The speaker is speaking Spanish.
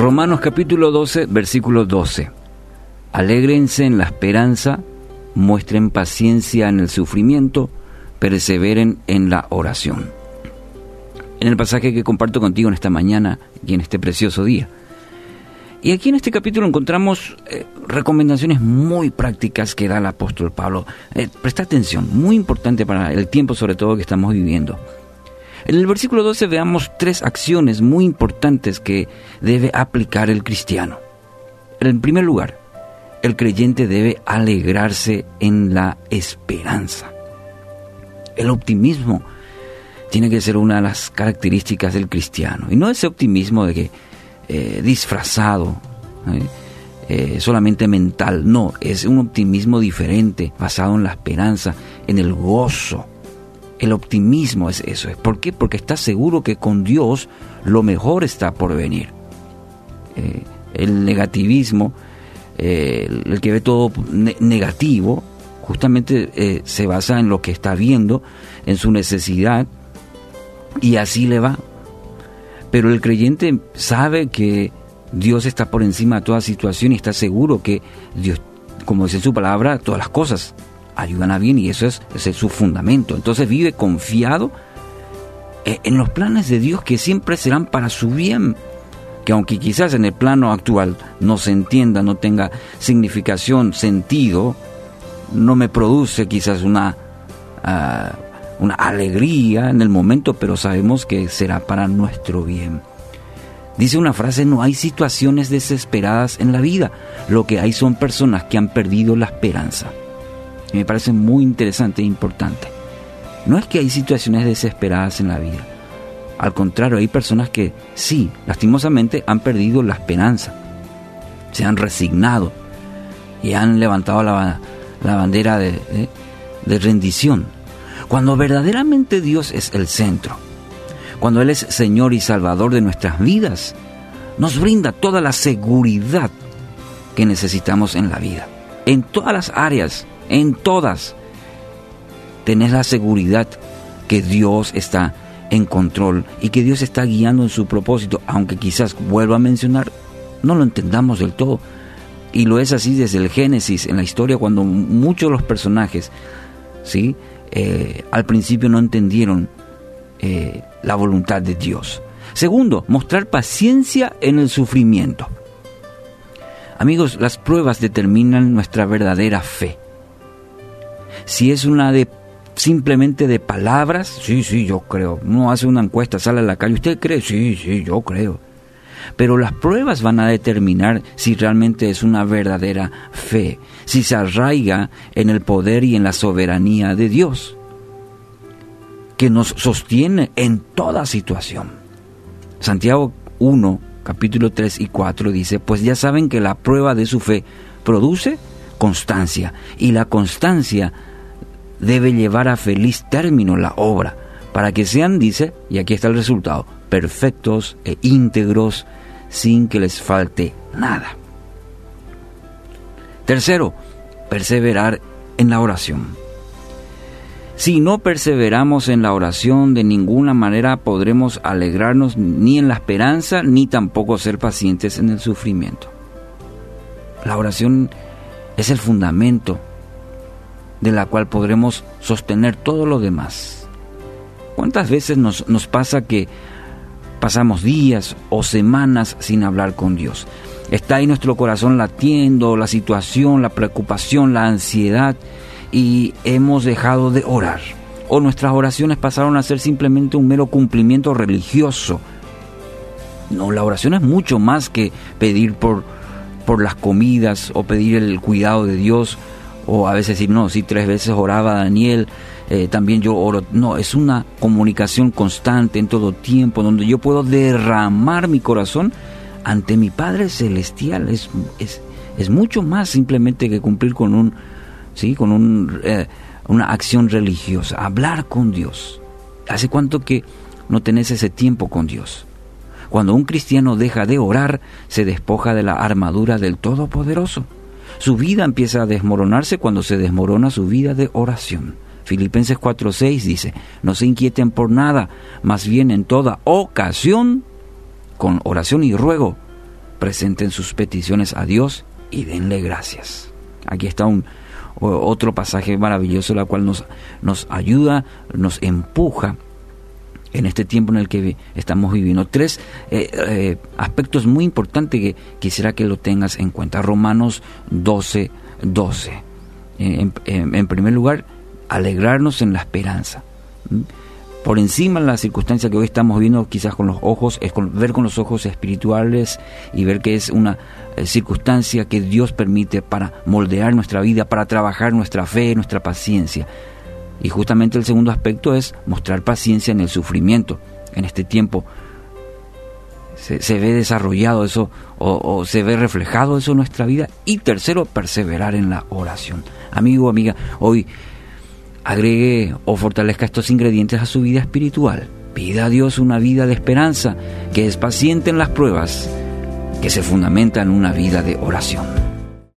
Romanos capítulo 12, versículo 12. Alégrense en la esperanza, muestren paciencia en el sufrimiento, perseveren en la oración. En el pasaje que comparto contigo en esta mañana y en este precioso día. Y aquí en este capítulo encontramos eh, recomendaciones muy prácticas que da el apóstol Pablo. Eh, presta atención, muy importante para el tiempo sobre todo que estamos viviendo. En el versículo 12 veamos tres acciones muy importantes que debe aplicar el cristiano. En primer lugar, el creyente debe alegrarse en la esperanza. El optimismo tiene que ser una de las características del cristiano. Y no ese optimismo de que eh, disfrazado, ¿eh? Eh, solamente mental. No, es un optimismo diferente, basado en la esperanza, en el gozo, el optimismo es eso. ¿Por qué? Porque está seguro que con Dios lo mejor está por venir. Eh, el negativismo, eh, el que ve todo negativo, justamente eh, se basa en lo que está viendo, en su necesidad, y así le va. Pero el creyente sabe que Dios está por encima de toda situación y está seguro que Dios, como dice su palabra, todas las cosas ayudan a bien y eso es, su fundamento. Entonces vive confiado eh, en los planes de Dios que siempre serán para su bien, que aunque quizás en el plano actual no se entienda, no tenga significación, sentido, no me produce quizás una, ah, una alegría en el momento, pero sabemos que será para nuestro bien. Dice una frase, no hay situaciones desesperadas en la vida, lo que hay son personas que han perdido la esperanza me parece muy interesante e importante. No es que hay situaciones desesperadas en la vida. Al contrario, hay personas que sí, lastimosamente han perdido la esperanza. Se han resignado y han levantado la, bandera de, de rendición. Cuando verdaderamente Dios es el centro, cuando Él es Señor y Salvador de nuestras vidas, nos brinda toda la seguridad que necesitamos en la vida, en todas las áreas en todas, tenés la seguridad que Dios está en control y que Dios está guiando en su propósito, aunque quizás vuelva a mencionar, no lo entendamos del todo. Y lo es así desde el Génesis, en la historia, cuando muchos de los personajes, ¿sí? Eh, al principio no entendieron eh, la voluntad de Dios. Segundo, mostrar paciencia en el sufrimiento. Amigos, las pruebas determinan nuestra verdadera fe si es una de simplemente de palabras, sí, sí, yo creo. Uno hace una encuesta, sale a la calle, ¿usted cree? Sí, sí, yo creo. Pero las pruebas van a determinar si realmente es una verdadera fe, si se arraiga en el poder y en la soberanía de Dios, que nos sostiene en toda situación. Santiago 1, capítulo 3 y 4 dice, pues ya saben que la prueba de su fe produce constancia, y la constancia debe llevar a feliz término la obra, para que sean, dice, y aquí está el resultado, perfectos e íntegros, sin que les falte nada. Tercero, perseverar en la oración. Si no perseveramos en la oración, de ninguna manera podremos alegrarnos ni en la esperanza, ni tampoco ser pacientes en el sufrimiento. La oración es el fundamento de la cual podremos sostener todo lo demás. ¿Cuántas veces nos, nos pasa que pasamos días o semanas sin hablar con Dios? Está ahí nuestro corazón latiendo, la situación, la preocupación, la ansiedad y hemos dejado de orar. O nuestras oraciones pasaron a ser simplemente un mero cumplimiento religioso. No, la oración es mucho más que pedir por, por las comidas o pedir el cuidado de Dios o a veces decir, no, si tres veces oraba Daniel, eh, también yo oro. No, es una comunicación constante en todo tiempo, donde yo puedo derramar mi corazón ante mi Padre Celestial. Es, es, es mucho más simplemente que cumplir con un, ¿sí? con un, eh, una acción religiosa, hablar con Dios. ¿Hace cuánto que no tenés ese tiempo con Dios? Cuando un cristiano deja de orar, se despoja de la armadura del Todopoderoso. Su vida empieza a desmoronarse cuando se desmorona su vida de oración. Filipenses 4:6 dice, no se inquieten por nada, más bien en toda ocasión, con oración y ruego, presenten sus peticiones a Dios y denle gracias. Aquí está un otro pasaje maravilloso, la cual nos, nos ayuda, nos empuja en este tiempo en el que estamos viviendo. Tres eh, eh, aspectos muy importantes que quisiera que lo tengas en cuenta. Romanos 12, 12. En, en, primer lugar, alegrarnos en la esperanza. Por encima de la circunstancia que hoy estamos viendo, quizás con los ojos, es ver con los ojos espirituales y ver que es una eh, circunstancia que Dios permite para moldear nuestra vida, para trabajar nuestra fe, nuestra paciencia. Y justamente el segundo aspecto es mostrar paciencia en el sufrimiento. En este tiempo se, ve desarrollado eso o, se ve reflejado eso en nuestra vida. Y tercero, perseverar en la oración. Amigo, amiga, hoy agregue o fortalezca estos ingredientes a su vida espiritual. Pida a Dios una vida de esperanza, que es paciente en las pruebas, que se fundamenta en una vida de oración.